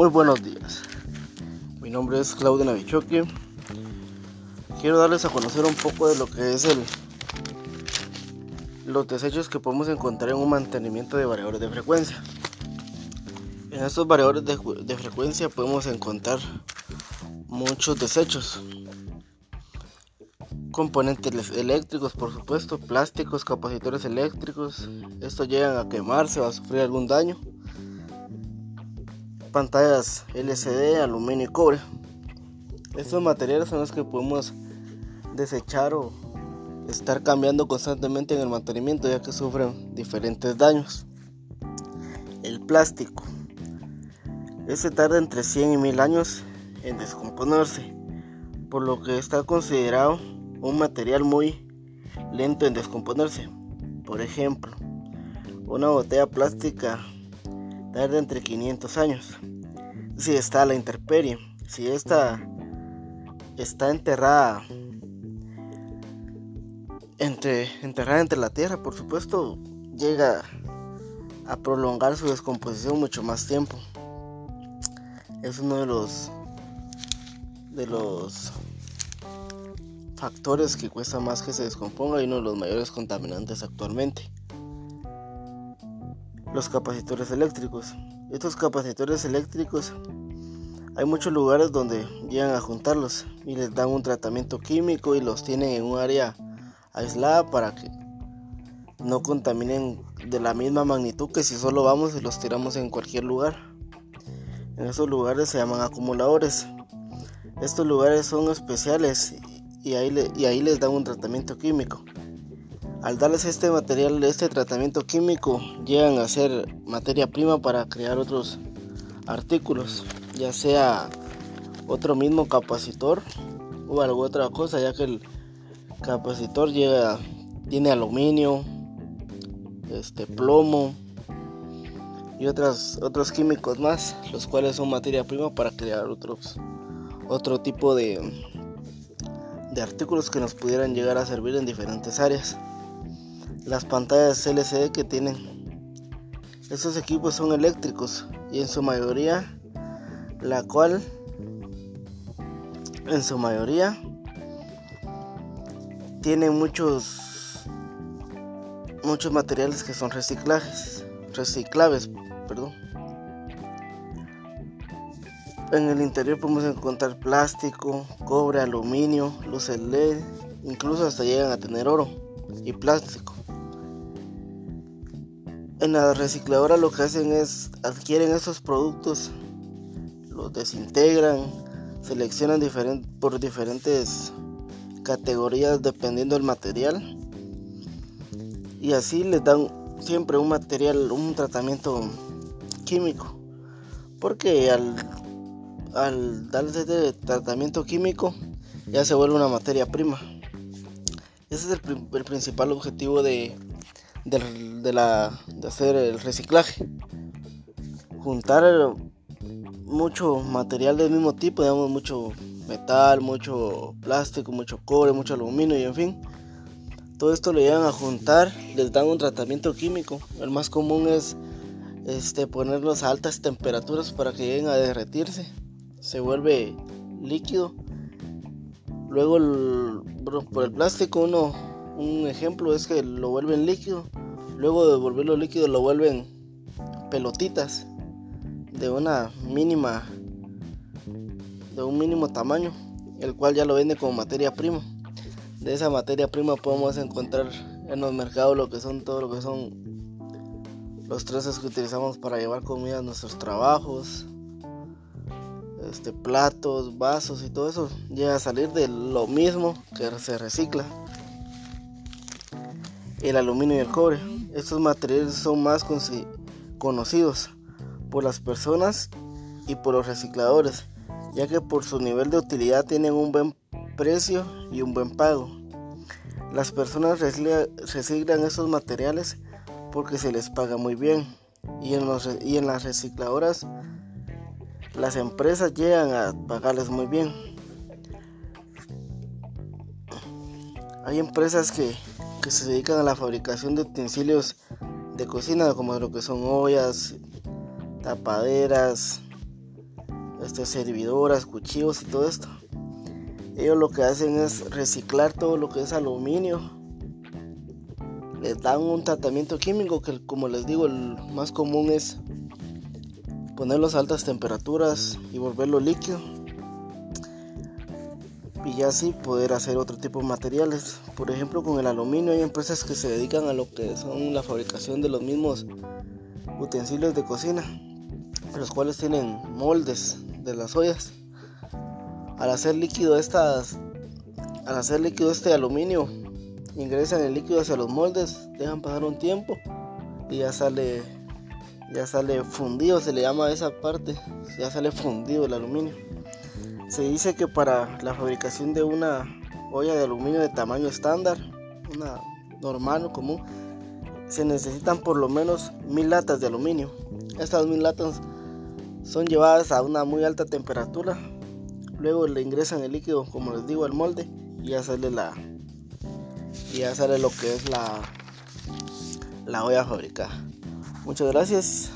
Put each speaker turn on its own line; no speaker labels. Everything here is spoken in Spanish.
Muy buenos días. Mi nombre es Claudio Navichoque. Quiero darles a conocer un poco de lo que es el los desechos que podemos encontrar en un mantenimiento de variadores de frecuencia. En estos variadores de, de frecuencia podemos encontrar muchos desechos. Componentes eléctricos, por supuesto, plásticos, capacitores eléctricos. Estos llegan a quemarse o a sufrir algún daño pantallas LCD, aluminio y cobre. Estos materiales son los que podemos desechar o estar cambiando constantemente en el mantenimiento ya que sufren diferentes daños. El plástico. Este tarda entre 100 y 1000 años en descomponerse, por lo que está considerado un material muy lento en descomponerse. Por ejemplo, una botella plástica tarda entre 500 años. Si está la intemperie, si esta está enterrada entre, enterrada entre la tierra, por supuesto, llega a prolongar su descomposición mucho más tiempo. Es uno de los de los factores que cuesta más que se descomponga y uno de los mayores contaminantes actualmente los capacitores eléctricos. Estos capacitores eléctricos hay muchos lugares donde llegan a juntarlos y les dan un tratamiento químico y los tienen en un área aislada para que no contaminen de la misma magnitud que si solo vamos y los tiramos en cualquier lugar. En esos lugares se llaman acumuladores. Estos lugares son especiales y ahí, y ahí les dan un tratamiento químico. Al darles este material, este tratamiento químico, llegan a ser materia prima para crear otros artículos, ya sea otro mismo capacitor o alguna otra cosa, ya que el capacitor llega, tiene aluminio, este plomo y otras, otros químicos más, los cuales son materia prima para crear otros otro tipo de, de artículos que nos pudieran llegar a servir en diferentes áreas las pantallas LCD que tienen. Estos equipos son eléctricos y en su mayoría, la cual, en su mayoría, tienen muchos, muchos materiales que son reciclajes, reciclables, perdón. En el interior podemos encontrar plástico, cobre, aluminio, luces LED, incluso hasta llegan a tener oro y plástico. En la recicladora lo que hacen es adquieren esos productos, los desintegran, seleccionan por diferentes categorías dependiendo del material y así les dan siempre un material, un tratamiento químico. Porque al, al este tratamiento químico ya se vuelve una materia prima. Ese es el principal objetivo de, de, la, de hacer el reciclaje. Juntar mucho material del mismo tipo, digamos mucho metal, mucho plástico, mucho cobre, mucho aluminio y en fin. Todo esto lo llevan a juntar, les dan un tratamiento químico. El más común es este, ponerlos a altas temperaturas para que lleguen a derretirse. Se vuelve líquido. Luego por el plástico uno un ejemplo es que lo vuelven líquido, luego de volverlo líquido lo vuelven pelotitas de una mínima de un mínimo tamaño, el cual ya lo vende como materia prima. De esa materia prima podemos encontrar en los mercados lo que son todo lo que son los trozos que utilizamos para llevar comida a nuestros trabajos, este platos, vasos y todo eso. Llega a salir de lo mismo que se recicla el aluminio y el cobre. Estos materiales son más conocidos por las personas y por los recicladores, ya que por su nivel de utilidad tienen un buen precio y un buen pago. Las personas reciclan estos materiales porque se les paga muy bien y en, y en las recicladoras las empresas llegan a pagarles muy bien. Hay empresas que que se dedican a la fabricación de utensilios de cocina, como lo que son ollas, tapaderas, este, servidoras, cuchillos y todo esto. Ellos lo que hacen es reciclar todo lo que es aluminio. Les dan un tratamiento químico que como les digo el más común es ponerlos a altas temperaturas y volverlo líquido. Y así poder hacer otro tipo de materiales. Por ejemplo con el aluminio hay empresas que se dedican a lo que son la fabricación de los mismos utensilios de cocina. Los cuales tienen moldes de las ollas al hacer líquido estas al hacer líquido este aluminio ingresan el líquido hacia los moldes dejan pasar un tiempo y ya sale ya sale fundido se le llama a esa parte ya sale fundido el aluminio se dice que para la fabricación de una olla de aluminio de tamaño estándar una normal o común se necesitan por lo menos mil latas de aluminio. Estas mil latas son llevadas a una muy alta temperatura luego le ingresan el líquido como les digo al molde y ya sale la y ya lo que es la la olla fabricada. Muchas gracias